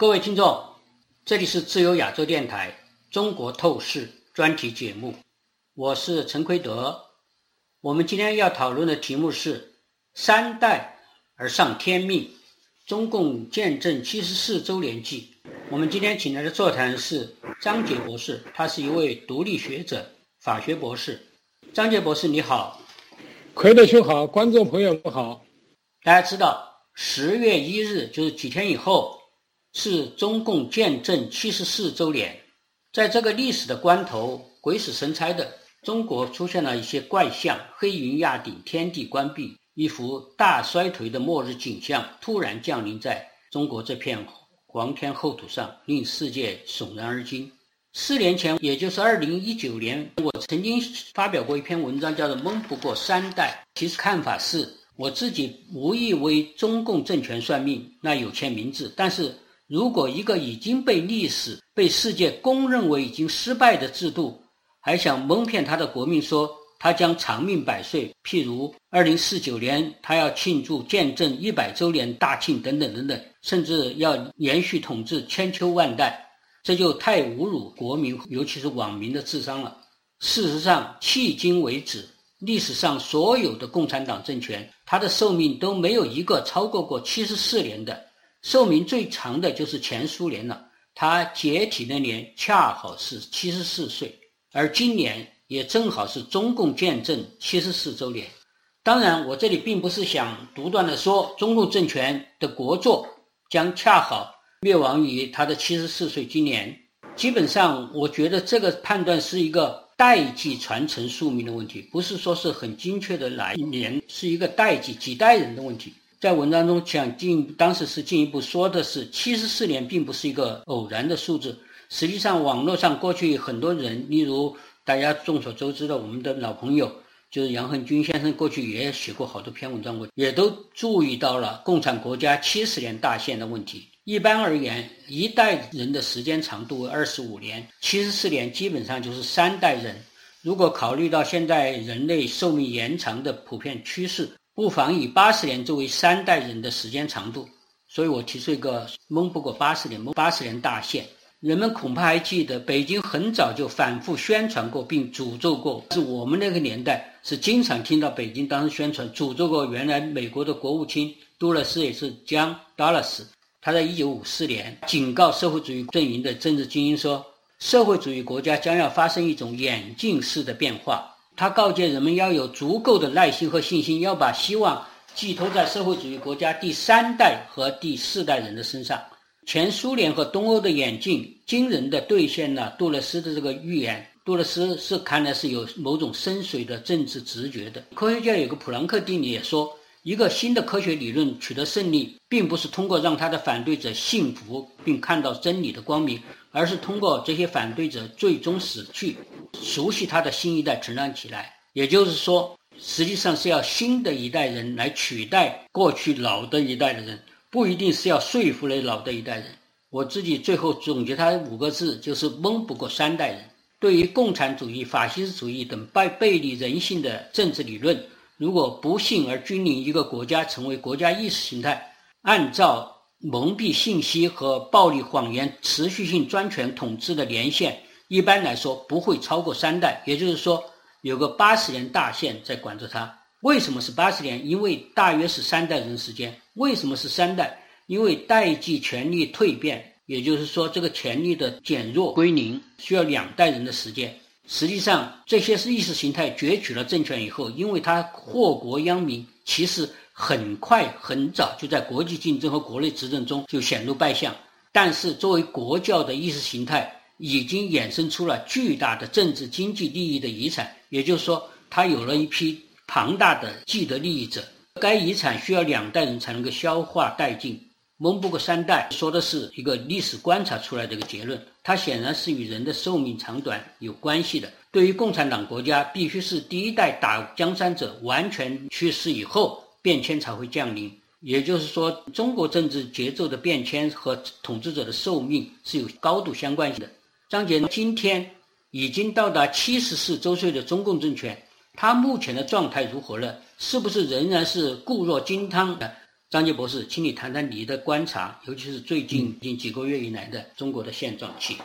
各位听众，这里是自由亚洲电台《中国透视》专题节目，我是陈奎德。我们今天要讨论的题目是“三代而上天命”，中共建政七十四周年祭。我们今天请来的座谈是张杰博士，他是一位独立学者、法学博士。张杰博士，你好。奎德兄好，观众朋友们好。大家知道，十月一日就是几天以后，是中共建政七十四周年。在这个历史的关头，鬼使神差的，中国出现了一些怪象：黑云压顶，天地关闭，一幅大衰颓的末日景象突然降临在中国这片黄天厚土上，令世界悚然而惊。四年前，也就是二零一九年，我曾经发表过一篇文章，叫做《蒙不过三代》。其实看法是，我自己无意为中共政权算命，那有欠明智。但是如果一个已经被历史、被世界公认为已经失败的制度，还想蒙骗他的国民说他将长命百岁，譬如二零四九年他要庆祝建政一百周年大庆等等等等，甚至要延续统治千秋万代。这就太侮辱国民，尤其是网民的智商了。事实上，迄今为止，历史上所有的共产党政权，它的寿命都没有一个超过过七十四年的。寿命最长的就是前苏联了，它解体那年恰好是七十四岁，而今年也正好是中共建政七十四周年。当然，我这里并不是想独断的说，中共政权的国祚将恰好。灭亡于他的七十四岁，今年基本上，我觉得这个判断是一个代际传承宿命的问题，不是说是很精确的哪一年，是一个代际几代人的问题。在文章中想进，当时是进一步说的是七十四年并不是一个偶然的数字，实际上网络上过去很多人，例如大家众所周知的我们的老朋友，就是杨恒军先生，过去也写过好多篇文章，我也都注意到了共产国家七十年大限的问题。一般而言，一代人的时间长度为二十五年，七十四年基本上就是三代人。如果考虑到现在人类寿命延长的普遍趋势，不妨以八十年作为三代人的时间长度。所以我提出一个蒙不过八十年，蒙八十年大限。人们恐怕还记得，北京很早就反复宣传过并诅咒过，是我们那个年代是经常听到北京当时宣传诅咒过。原来美国的国务卿杜勒斯也是将 Dulles。他在一九五四年警告社会主义阵营的政治精英说，社会主义国家将要发生一种演进式的变化。他告诫人们要有足够的耐心和信心，要把希望寄托在社会主义国家第三代和第四代人的身上。前苏联和东欧的演进惊人的兑现了杜勒斯的这个预言。杜勒斯是看来是有某种深邃的政治直觉的。科学家有个普朗克定理也说。一个新的科学理论取得胜利，并不是通过让他的反对者信服并看到真理的光明，而是通过这些反对者最终死去，熟悉他的新一代成长起来。也就是说，实际上是要新的一代人来取代过去老的一代的人，不一定是要说服那老的一代人。我自己最后总结他五个字，就是蒙不过三代人。对于共产主义、法西斯主义等背背离人性的政治理论。如果不幸而君临一个国家，成为国家意识形态，按照蒙蔽信息和暴力谎言持续性专权统治的年限，一般来说不会超过三代，也就是说有个八十年大限在管着它。为什么是八十年？因为大约是三代人时间。为什么是三代？因为代际权力蜕变，也就是说这个权力的减弱归零需要两代人的时间。实际上，这些是意识形态攫取了政权以后，因为它祸国殃民，其实很快很早就在国际竞争和国内执政中就显露败相。但是，作为国教的意识形态，已经衍生出了巨大的政治经济利益的遗产。也就是说，它有了一批庞大的既得利益者，该遗产需要两代人才能够消化殆尽。蒙不过三代，说的是一个历史观察出来的一个结论，它显然是与人的寿命长短有关系的。对于共产党国家，必须是第一代打江山者完全去世以后，变迁才会降临。也就是说，中国政治节奏的变迁和统治者的寿命是有高度相关性的。张杰，今天已经到达七十四周岁的中共政权，他目前的状态如何呢？是不是仍然是固若金汤的？张杰博士，请你谈谈你的观察，尤其是最近近几个月以来的中国的现状。请。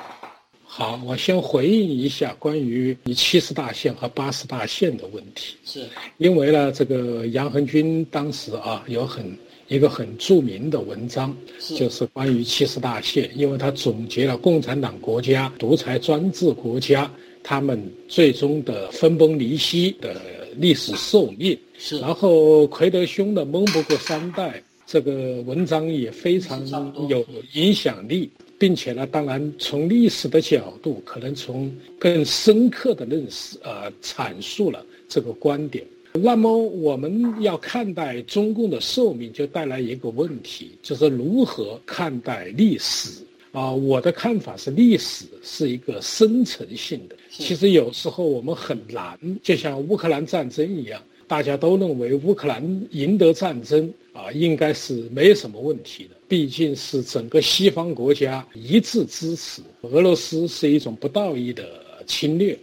好，我先回应一下关于你七十大线和八十大线的问题。是，因为呢，这个杨恒军当时啊有很一个很著名的文章，就是关于七十大线，因为他总结了共产党国家、独裁专制国家他们最终的分崩离析的历史寿命。是，然后奎德兄的《蒙不过三代》这个文章也非常有影响力。并且呢，当然从历史的角度，可能从更深刻的认识，呃，阐述了这个观点。那么我们要看待中共的寿命，就带来一个问题，就是如何看待历史啊？我的看法是，历史是一个生成性的。其实有时候我们很难，就像乌克兰战争一样。大家都认为乌克兰赢得战争啊，应该是没有什么问题的。毕竟是整个西方国家一致支持俄罗斯是一种不道义的侵略。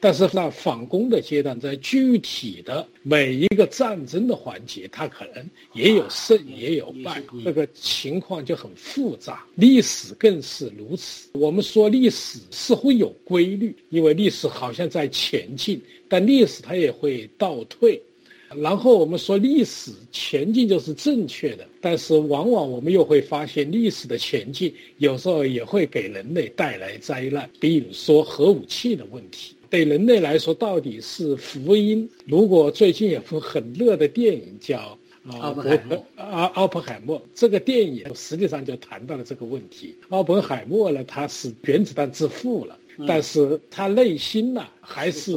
但是那反攻的阶段，在具体的每一个战争的环节，它可能也有胜也有败，这个情况就很复杂。历史更是如此。我们说历史似乎有规律，因为历史好像在前进，但历史它也会倒退。然后我们说历史前进就是正确的，但是往往我们又会发现历史的前进有时候也会给人类带来灾难，比如说核武器的问题，对人类来说到底是福音。如果最近有部很热的电影叫《奥本海默》，啊，奥本海默这个电影实际上就谈到了这个问题。奥本海默呢，他是原子弹之父了，但是他内心呢还是。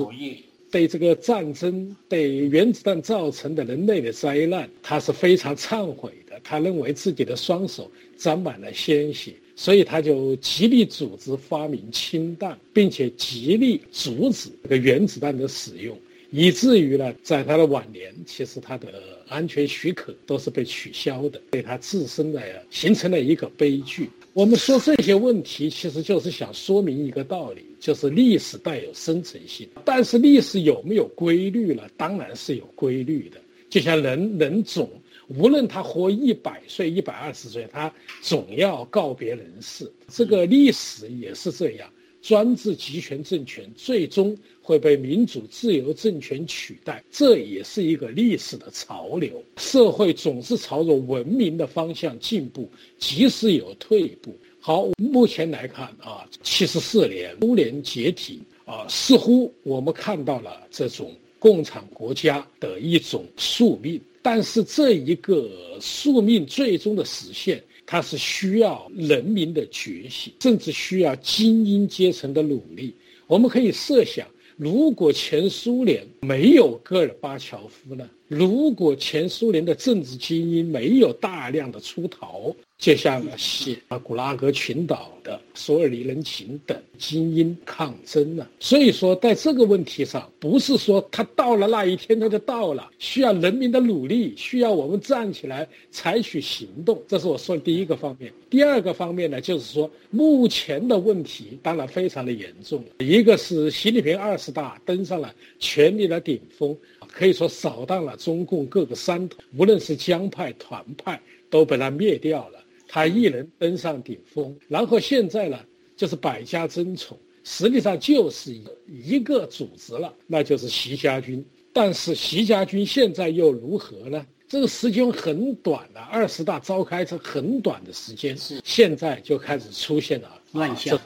对这个战争、对原子弹造成的人类的灾难，他是非常忏悔的。他认为自己的双手沾满了鲜血，所以他就极力组织发明氢弹，并且极力阻止这个原子弹的使用，以至于呢，在他的晚年，其实他的安全许可都是被取消的，对他自身的形成了一个悲剧。我们说这些问题，其实就是想说明一个道理，就是历史带有生成性。但是历史有没有规律呢？当然是有规律的。就像人人总，无论他活一百岁、一百二十岁，他总要告别人世。这个历史也是这样。专制集权政权最终会被民主自由政权取代，这也是一个历史的潮流。社会总是朝着文明的方向进步，即使有退步。好，目前来看啊，七十四年苏联解体啊，似乎我们看到了这种共产国家的一种宿命。但是这一个宿命最终的实现。它是需要人民的觉醒，甚至需要精英阶层的努力。我们可以设想，如果前苏联没有戈尔巴乔夫呢？如果前苏联的政治精英没有大量的出逃？就像写啊古拉格群岛的索尔尼人勤等精英抗争了，所以说在这个问题上，不是说他到了那一天他就到了，需要人民的努力，需要我们站起来采取行动。这是我说的第一个方面。第二个方面呢，就是说目前的问题当然非常的严重。一个是习近平二十大登上了权力的顶峰，可以说扫荡了中共各个山头，无论是江派、团派都被他灭掉了。他一人登上顶峰，然后现在呢，就是百家争宠，实际上就是一个组织了，那就是习家军。但是习家军现在又如何呢？这个时间很短了，二十大召开是很短的时间，现在就开始出现了乱象，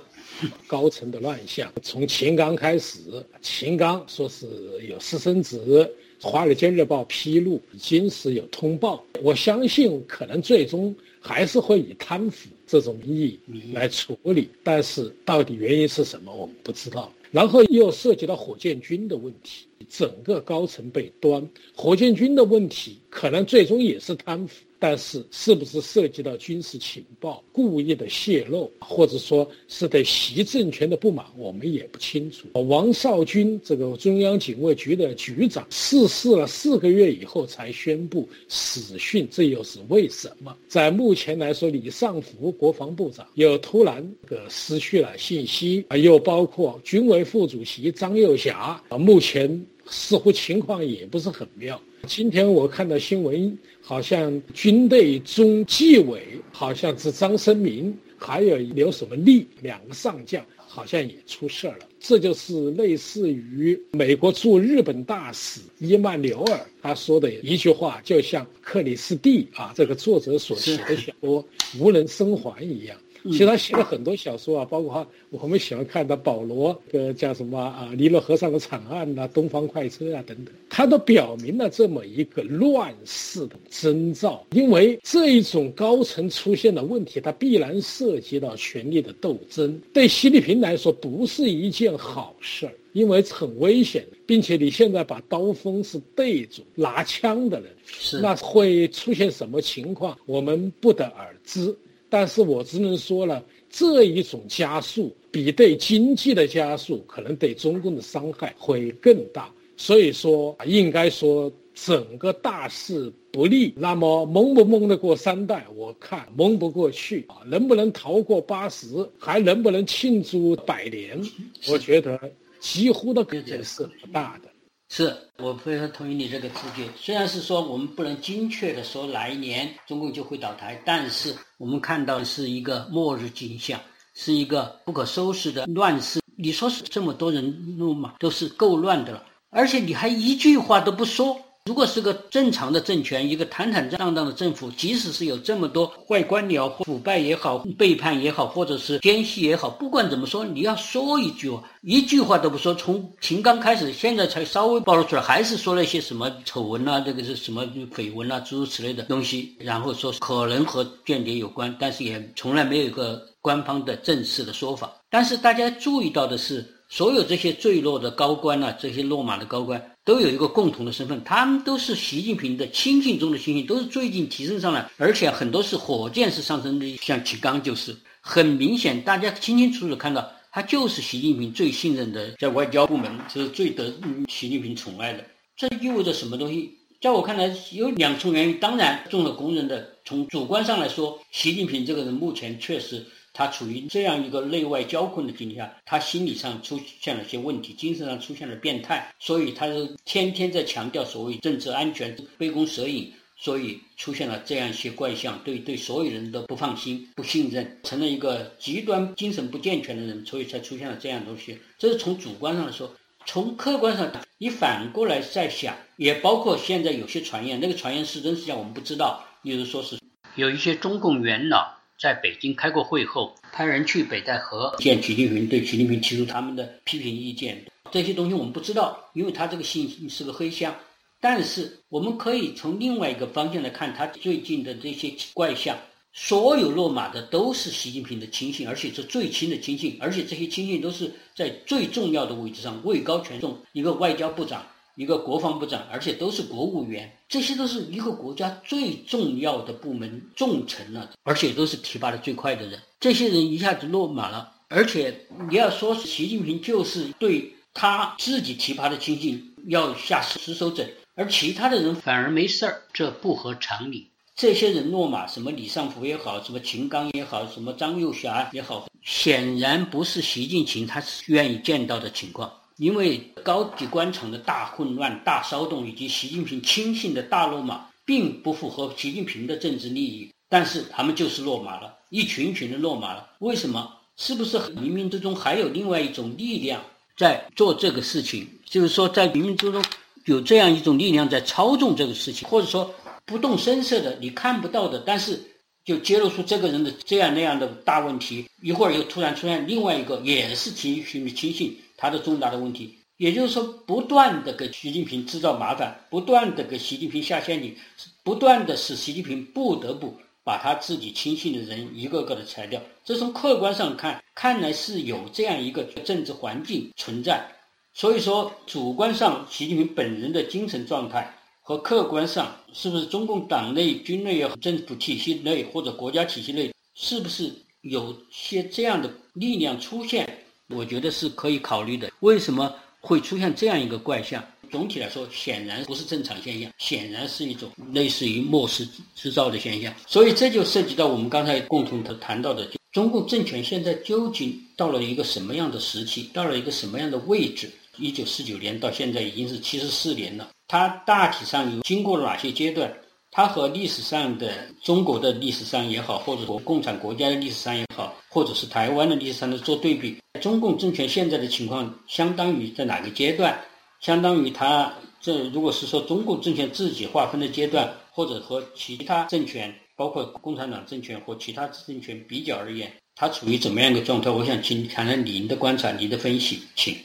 高层的乱象。从秦刚开始，秦刚说是有私生子，《华尔街日报》披露已经是有通报，我相信可能最终。还是会以贪腐这种名义来处理，但是到底原因是什么，我们不知道。然后又涉及到火箭军的问题，整个高层被端，火箭军的问题可能最终也是贪腐。但是，是不是涉及到军事情报故意的泄露，或者说是对习政权的不满，我们也不清楚。王少军这个中央警卫局的局长逝世了四个月以后才宣布死讯，这又是为什么？在目前来说，李尚福国防部长又突然的失去了信息啊，又包括军委副主席张又侠啊，目前似乎情况也不是很妙。今天我看到新闻，好像军队中纪委好像是张生明，还有刘什么利两个上将，好像也出事了。这就是类似于美国驻日本大使伊曼纽尔他说的一句话，就像克里斯蒂啊这个作者所写的小说《无人生还》一样。其实他写了很多小说啊，包括我们喜欢看的保罗的叫什么啊，尼罗河上的惨案呐，东方快车啊等等，他都表明了这么一个乱世的征兆。因为这一种高层出现的问题，它必然涉及到权力的斗争，对习近平来说不是一件好事儿，因为很危险，并且你现在把刀锋是对准拿枪的人，是那会出现什么情况，我们不得而知。但是我只能说了，这一种加速比对经济的加速，可能对中共的伤害会更大。所以说，应该说整个大势不利。那么蒙不蒙得过三代？我看蒙不过去啊！能不能逃过八十？还能不能庆祝百年？我觉得 几乎的可能是不大的。是我非常同意你这个直觉。虽然是说我们不能精确的说来年中共就会倒台，但是我们看到的是一个末日景象，是一个不可收拾的乱世。你说是这么多人怒嘛，都是够乱的了，而且你还一句话都不说。如果是个正常的政权，一个坦坦荡荡的政府，即使是有这么多坏官僚、腐败也好、背叛也好，或者是奸细也好，不管怎么说，你要说一句话，一句话都不说。从秦刚开始，现在才稍微暴露出来，还是说了一些什么丑闻啊，这个是什么绯闻啊，诸如此类的东西，然后说可能和间谍有关，但是也从来没有一个官方的正式的说法。但是大家注意到的是，所有这些坠落的高官啊，这些落马的高官。都有一个共同的身份，他们都是习近平的亲信中的亲信，都是最近提升上来，而且很多是火箭式上升的，像齐刚就是很明显，大家清清楚楚看到，他就是习近平最信任的，在外交部门是最得习近平宠爱的。这意味着什么东西？在我看来，有两重原因。当然，众所公认的，从主观上来说，习近平这个人目前确实。他处于这样一个内外交困的境地下，他心理上出现了些问题，精神上出现了变态，所以他是天天在强调所谓政治安全，杯弓蛇影，所以出现了这样一些怪象，对对所有人都不放心、不信任，成了一个极端精神不健全的人，所以才出现了这样东西。这是从主观上来说，从客观上，你反过来再想，也包括现在有些传言，那个传言是真是假我们不知道，例如说是有一些中共元老。在北京开过会后，派人去北戴河见习近平，对习近平提出他们的批评意见。这些东西我们不知道，因为他这个信息是个黑箱。但是我们可以从另外一个方向来看，他最近的这些怪象，所有落马的都是习近平的亲信，而且是最亲的亲信，而且这些亲信都是在最重要的位置上，位高权重，一个外交部长。一个国防部长，而且都是国务员，这些都是一个国家最重要的部门重臣了，而且都是提拔的最快的人。这些人一下子落马了，而且你要说习近平就是对他自己提拔的亲信要下死手整，而其他的人反而没事儿，这不合常理。这些人落马，什么李尚福也好，什么秦刚也好，什么张又侠也好，显然不是习近平他愿意见到的情况。因为高级官场的大混乱、大骚动，以及习近平亲信的大落马，并不符合习近平的政治利益。但是他们就是落马了，一群群的落马了。为什么？是不是冥冥之中还有另外一种力量在做这个事情？就是说，在冥冥之中有这样一种力量在操纵这个事情，或者说不动声色的、你看不到的，但是就揭露出这个人的这样那样的大问题。一会儿又突然出现另外一个，也是习近平的亲信。他的重大的问题，也就是说，不断的给习近平制造麻烦，不断的给习近平下陷阱，不断的使习近平不得不把他自己亲信的人一个个的裁掉。这从客观上看，看来是有这样一个政治环境存在。所以说，主观上习近平本人的精神状态和客观上，是不是中共党内、军内，政府体系内或者国家体系内，是不是有些这样的力量出现？我觉得是可以考虑的。为什么会出现这样一个怪象？总体来说，显然不是正常现象，显然是一种类似于末世制造的现象。所以这就涉及到我们刚才共同谈谈到的，中共政权现在究竟到了一个什么样的时期，到了一个什么样的位置？一九四九年到现在已经是七十四年了。它大体上有经过了哪些阶段？它和历史上的中国的历史上也好，或者说共产国家的历史上也好，或者是台湾的历史上的做对比，中共政权现在的情况相当于在哪个阶段？相当于它这如果是说中共政权自己划分的阶段，或者和其他政权，包括共产党政权和其他政权比较而言，它处于怎么样一个状态？我想请谈谈您的观察，您的分析，请。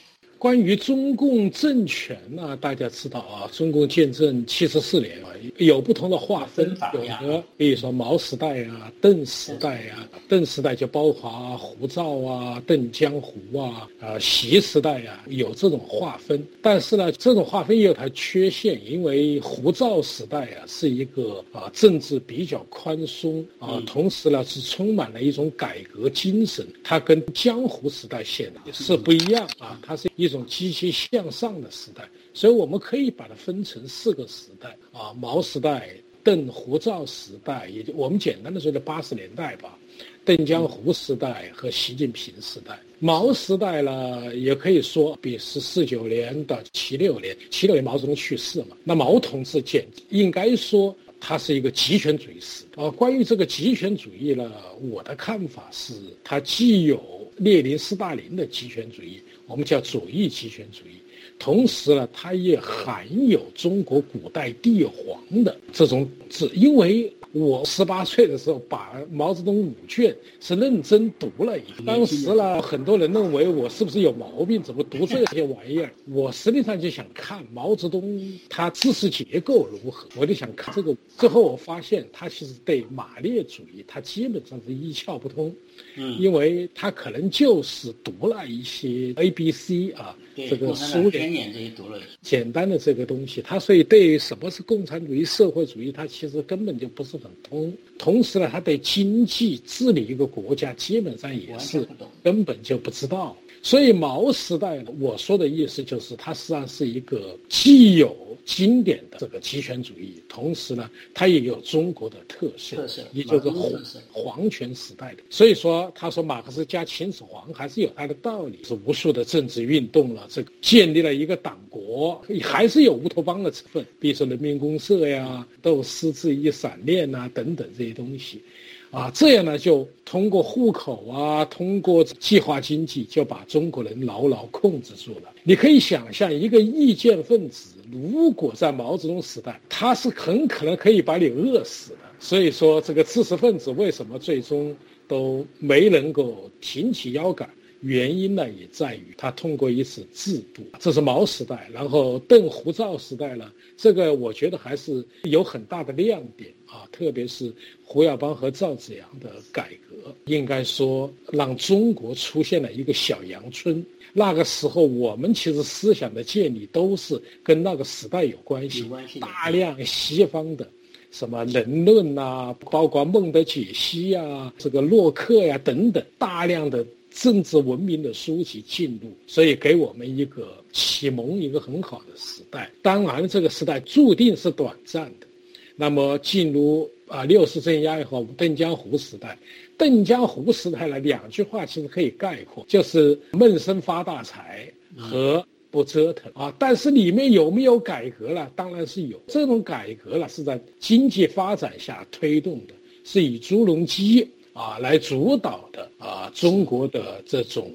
关于中共政权呢，大家知道啊，中共建政七十四年啊，有不同的划分，有的比如说毛时代啊、邓时代啊，邓时代就包括胡赵啊、邓江湖啊、啊习时代啊，有这种划分。但是呢，这种划分也有它缺陷，因为胡赵时代啊是一个啊政治比较宽松啊，同时呢是充满了一种改革精神，它跟江湖时代显得是不一样啊，它是一。一种积极向上的时代，所以我们可以把它分成四个时代啊：毛时代、邓胡赵时代，也就我们简单的说的八十年代吧；邓江湖时代和习近平时代。毛时代呢，也可以说比是四九年到七六年，七六年毛泽东去世嘛。那毛同志简应该说他是一个极权主义史啊。关于这个极权主义呢，我的看法是，他既有列宁、斯大林的极权主义。我们叫左翼集权主义，同时呢，它也含有中国古代帝皇的这种字，因为。我十八岁的时候，把毛泽东五卷是认真读了一遍。当时呢，很多人认为我是不是有毛病，怎么读这些玩意儿？我实际上就想看毛泽东他知识结构如何，我就想看这个。最后我发现他其实对马列主义他基本上是一窍不通，嗯，因为他可能就是读了一些 A、B、C 啊。这个苏联简单的这个东西，他所以对什么是共产主义、社会主义，他其实根本就不是很通。同时呢，他对经济治理一个国家，基本上也是根本就不知道。所以毛时代，我说的意思就是，它实际上是一个既有经典的这个集权主义，同时呢，它也有中国的特色，特色，也就是皇皇权时代的。所以说，他说马克思加秦始皇还是有他的道理，是无数的政治运动了，这个建立了一个党国，还是有乌托邦的成分，比如说人民公社呀，斗私自一闪念呐等等这些东西。啊，这样呢，就通过户口啊，通过计划经济，就把中国人牢牢控制住了。你可以想象，一个意见分子，如果在毛泽东时代，他是很可能可以把你饿死的。所以说，这个知识分子为什么最终都没能够挺起腰杆？原因呢，也在于他通过一次制度，这是毛时代，然后邓胡赵时代呢，这个我觉得还是有很大的亮点啊，特别是胡耀邦和赵紫阳的改革，应该说让中国出现了一个小阳春。那个时候，我们其实思想的建立都是跟那个时代有关系，大量西方的什么人论呐，包括孟德解析呀，这个洛克呀等等，大量的。政治文明的书籍进入，所以给我们一个启蒙，一个很好的时代。当然，这个时代注定是短暂的。那么，进入啊六四镇压以后，邓江湖时代，邓江湖时代呢，两句话其实可以概括，就是闷声发大财和不折腾啊。但是里面有没有改革呢？当然是有。这种改革呢，是在经济发展下推动的，是以朱镕基。啊，来主导的啊，中国的这种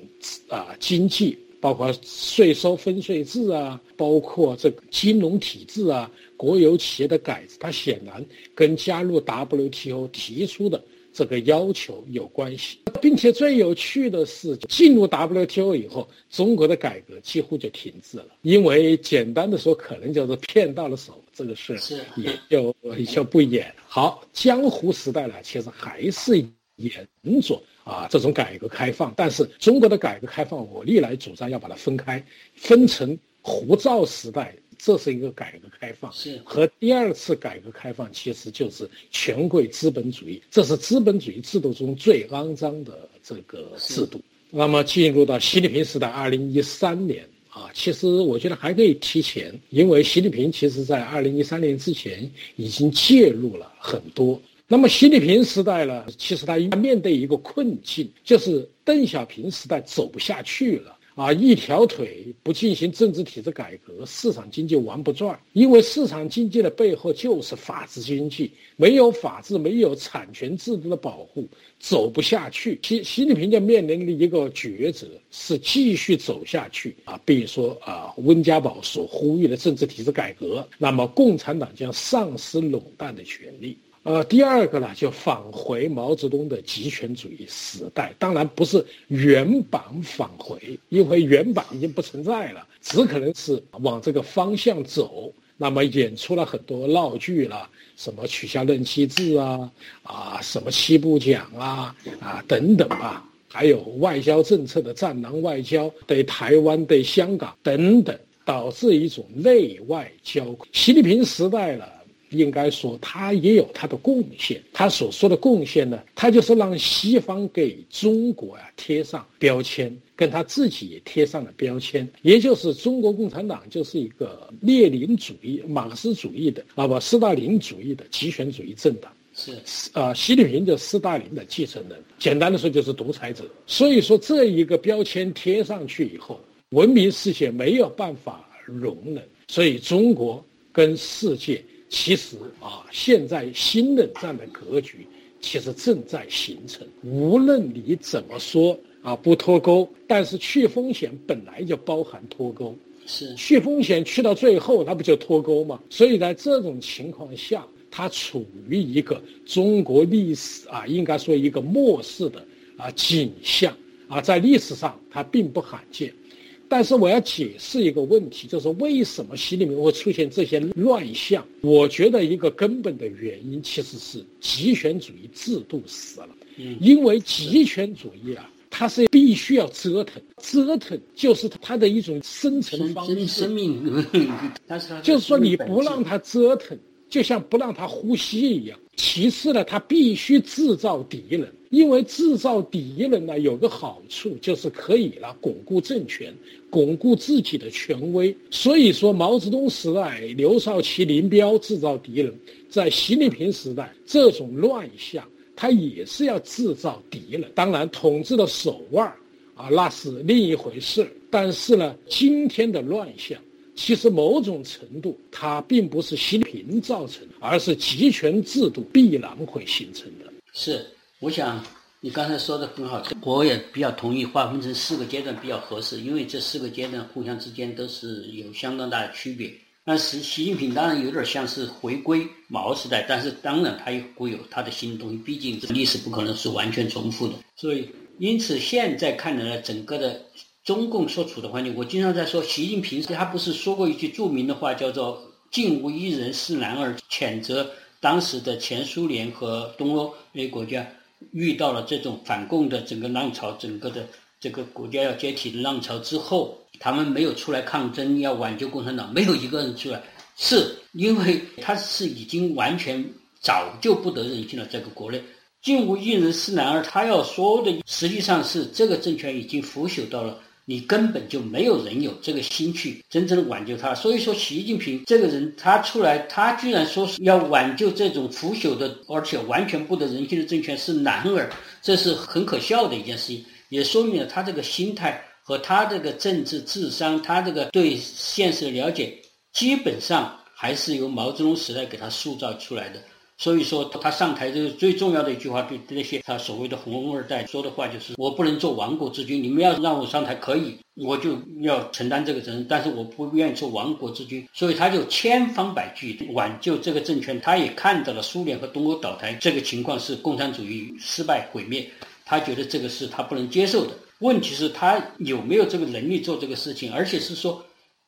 啊经济，包括税收分税制啊，包括这个金融体制啊，国有企业的改制，它显然跟加入 WTO 提出的这个要求有关系。并且最有趣的是，进入 WTO 以后，中国的改革几乎就停滞了，因为简单的说，可能就是骗到了手，这个事也就也就不演。好，江湖时代呢，其实还是。沿着啊这种改革开放，但是中国的改革开放，我历来主张要把它分开，分成胡赵时代，这是一个改革开放，是和第二次改革开放其实就是权贵资本主义，这是资本主义制度中最肮脏的这个制度。那么进入到习近平时代，二零一三年啊，其实我觉得还可以提前，因为习近平其实在二零一三年之前已经介入了很多。那么习近平时代呢，其实他面对一个困境，就是邓小平时代走不下去了啊，一条腿不进行政治体制改革，市场经济玩不转。因为市场经济的背后就是法治经济，没有法治，没有产权制度的保护，走不下去。习习近平就面临的一个抉择是继续走下去啊，比如说啊，温家宝所呼吁的政治体制改革，那么共产党将丧失垄断的权利。呃，第二个呢，就返回毛泽东的极权主义时代，当然不是原版返回，因为原版已经不存在了，只可能是往这个方向走。那么演出了很多闹剧了，什么取消任期制啊，啊，什么七不讲啊，啊等等吧，还有外交政策的战狼外交，对台湾、对香港等等，导致一种内外交。习近平时代了。应该说，他也有他的贡献。他所说的贡献呢，他就是让西方给中国呀贴上标签，跟他自己也贴上了标签，也就是中国共产党就是一个列宁主义、马克思主义的啊不，斯大林主义的极权主义政党。是，啊，习近平就斯大林的继承人，简单的说就是独裁者。所以说，这一个标签贴上去以后，文明世界没有办法容忍，所以中国跟世界。其实啊，现在新冷战的格局其实正在形成。无论你怎么说啊，不脱钩，但是去风险本来就包含脱钩。是去风险去到最后，那不就脱钩吗？所以在这种情况下，它处于一个中国历史啊，应该说一个末世的啊景象啊，在历史上它并不罕见。但是我要解释一个问题，就是为什么习里面会出现这些乱象？我觉得一个根本的原因其实是极权主义制度死了。嗯，因为极权主义啊，它是必须要折腾，折腾就是它的一种生存方式。生命，就是说你不让它折腾，就像不让他呼吸一样。其次呢，他必须制造敌人。因为制造敌人呢，有个好处就是可以了巩固政权，巩固自己的权威。所以说，毛泽东时代刘少奇、林彪制造敌人，在习近平时代这种乱象，他也是要制造敌人。当然，统治的手腕啊，那是另一回事。但是呢，今天的乱象，其实某种程度它并不是习近平造成，而是集权制度必然会形成的。是。我想你刚才说的很好，我也比较同意划分成四个阶段比较合适，因为这四个阶段互相之间都是有相当大的区别。但是习近平当然有点像是回归毛时代，但是当然他也会有他的新东西，毕竟历史不可能是完全重复的。所以，因此现在看来呢，整个的中共所处的环境，我经常在说，习近平他不是说过一句著名的话，叫做“竟无一人是男儿”，谴责当时的前苏联和东欧那些国家。遇到了这种反共的整个浪潮，整个的这个国家要解体的浪潮之后，他们没有出来抗争，要挽救共产党，没有一个人出来，是因为他是已经完全早就不得人心了。这个国内，竟无一人是男儿，他要说的实际上是这个政权已经腐朽到了。你根本就没有人有这个心去真正的挽救他，所以说习近平这个人他出来，他居然说是要挽救这种腐朽的而且完全不得人心的政权是男儿，这是很可笑的一件事情，也说明了他这个心态和他这个政治智商，他这个对现实的了解，基本上还是由毛泽东时代给他塑造出来的。所以说，他上台这个最重要的一句话，对那些他所谓的红二代说的话，就是我不能做亡国之君。你们要让我上台可以，我就要承担这个责任，但是我不愿意做亡国之君。所以他就千方百计挽救这个政权。他也看到了苏联和东欧倒台这个情况是共产主义失败毁灭，他觉得这个是他不能接受的。问题是，他有没有这个能力做这个事情？而且是说，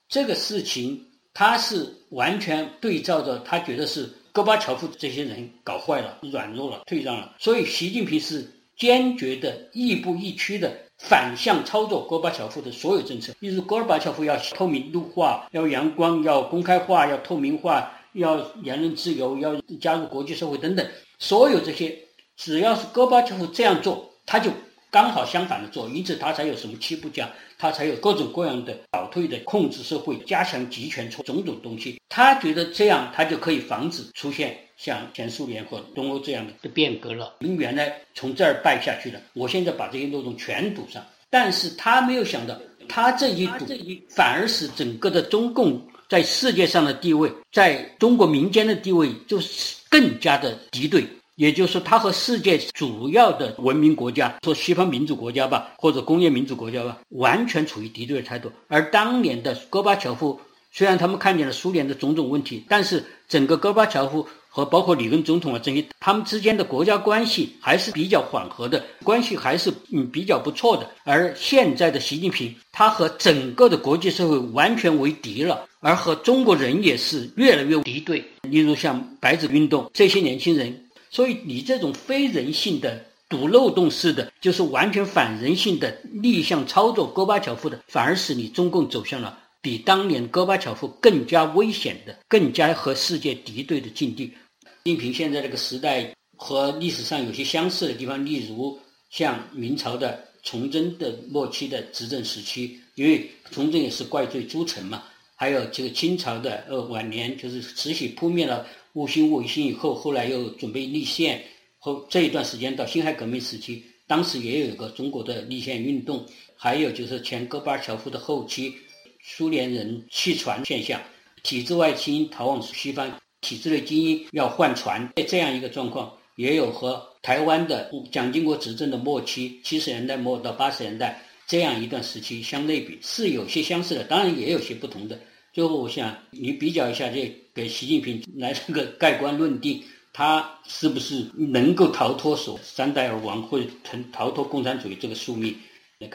这个事情他是完全对照着，他觉得是。戈巴乔夫这些人搞坏了，软弱了，退让了，所以习近平是坚决的、亦步亦趋的反向操作戈巴乔夫的所有政策。例如，戈尔巴乔夫要透明度化、要阳光、要公开化、要透明化、要言论自由、要加入国际社会等等，所有这些，只要是戈巴乔夫这样做，他就。刚好相反的做，因此他才有什么七不讲，他才有各种各样的倒退的控制社会、加强集权种种东西。他觉得这样，他就可以防止出现像前苏联或东欧这样的的变革了。我们原来从这儿败下去了，我现在把这些漏洞全堵上。但是他没有想到，他这一堵，反而使整个的中共在世界上的地位，在中国民间的地位就是更加的敌对。也就是说，他和世界主要的文明国家，说西方民主国家吧，或者工业民主国家吧，完全处于敌对的态度。而当年的戈巴乔夫，虽然他们看见了苏联的种种问题，但是整个戈巴乔夫。和包括里根总统啊这些，他们之间的国家关系还是比较缓和的，关系还是嗯比较不错的。而现在的习近平，他和整个的国际社会完全为敌了，而和中国人也是越来越敌对。例如像白纸运动这些年轻人，所以你这种非人性的、堵漏洞式的，就是完全反人性的逆向操作戈巴乔夫的，反而使你中共走向了比当年戈巴乔夫更加危险的、更加和世界敌对的境地。习近平现在这个时代和历史上有些相似的地方，例如像明朝的崇祯的末期的执政时期，因为崇祯也是怪罪诸臣嘛。还有这个清朝的呃晚年，就是慈禧扑灭了戊戌维新以后，后来又准备立宪，后这一段时间到辛亥革命时期，当时也有一个中国的立宪运动。还有就是前戈巴乔夫的后期，苏联人弃船现象，体制外精英逃往西方。体制内精英要换船，在这样一个状况，也有和台湾的蒋经国执政的末期，七十年代末到八十年代这样一段时期相类比，是有些相似的，当然也有些不同的。最后，我想你比较一下，这给习近平来这个盖棺论定，他是不是能够逃脱所三代而亡，或者逃逃脱共产主义这个宿命？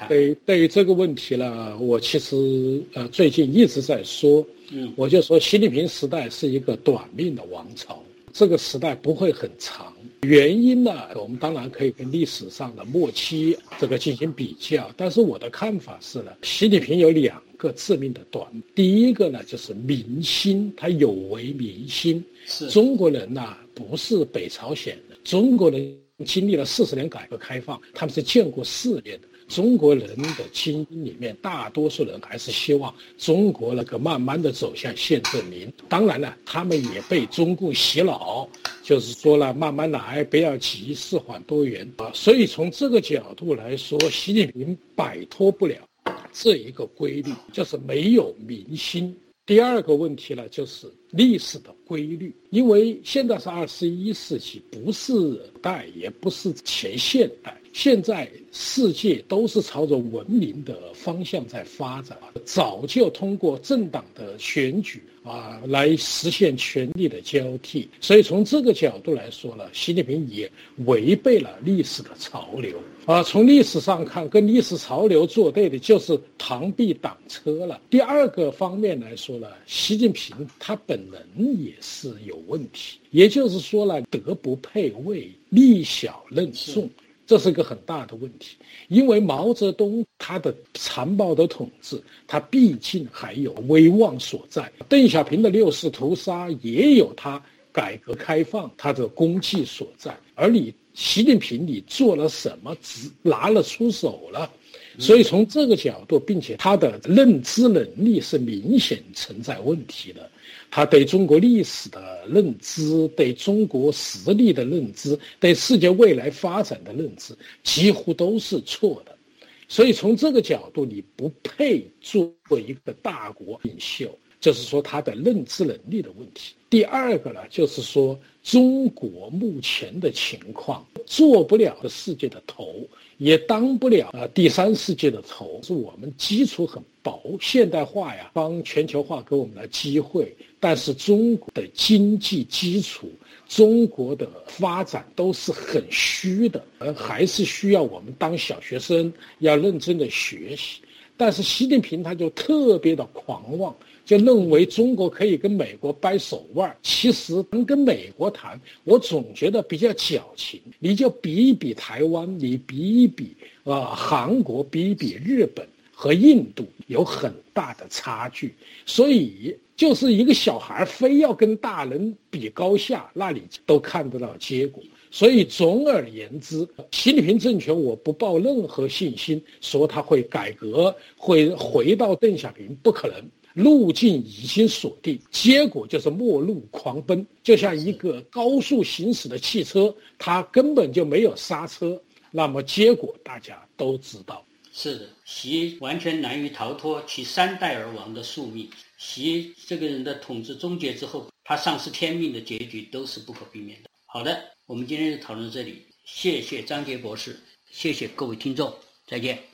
对，对于这个问题呢，我其实呃最近一直在说，嗯，我就说习近平时代是一个短命的王朝，这个时代不会很长。原因呢，我们当然可以跟历史上的末期这个进行比较，但是我的看法是呢，习近平有两个致命的短，第一个呢就是民心，他有违民心。是中国人呢，不是北朝鲜的，中国人经历了四十年改革开放，他们是见过世面的。中国人的精英里面，大多数人还是希望中国能够慢慢的走向宪政民。当然了，他们也被中共洗脑，就是说了慢慢来，不要急，事缓多元啊。所以从这个角度来说，习近平摆脱不了这一个规律，就是没有民心。第二个问题呢，就是历史的规律，因为现在是二十一世纪，不是代，也不是前现代。现在世界都是朝着文明的方向在发展，早就通过政党的选举啊来实现权力的交替。所以从这个角度来说呢，习近平也违背了历史的潮流啊。从历史上看，跟历史潮流作对的就是螳臂挡车了。第二个方面来说呢，习近平他本人也是有问题，也就是说呢，德不配位，力小任重。这是一个很大的问题，因为毛泽东他的残暴的统治，他毕竟还有威望所在；邓小平的六四屠杀也有他改革开放他的功绩所在。而你习近平，你做了什么？只拿了出手了，所以从这个角度，并且他的认知能力是明显存在问题的。他对中国历史的认知，对中国实力的认知，对世界未来发展的认知，几乎都是错的。所以从这个角度，你不配做一个大国领袖，就是说他的认知能力的问题。第二个呢，就是说中国目前的情况，做不了世界的头。也当不了啊，第三世界的头是我们基础很薄，现代化呀，帮全球化给我们的机会，但是中国的经济基础、中国的发展都是很虚的，而还是需要我们当小学生要认真的学习。但是习近平他就特别的狂妄。就认为中国可以跟美国掰手腕其实能跟美国谈，我总觉得比较矫情。你就比一比台湾，你比一比啊韩国，比一比日本和印度，有很大的差距。所以就是一个小孩非要跟大人比高下，那你都看得到结果。所以总而言之，习近平政权我不抱任何信心，说他会改革，会回到邓小平，不可能。路径已经锁定，结果就是末路狂奔，就像一个高速行驶的汽车，它根本就没有刹车。那么结果大家都知道。是的，习完全难于逃脱其三代而亡的宿命。习这个人的统治终结之后，他丧失天命的结局都是不可避免的。好的，我们今天就讨论到这里，谢谢张杰博士，谢谢各位听众，再见。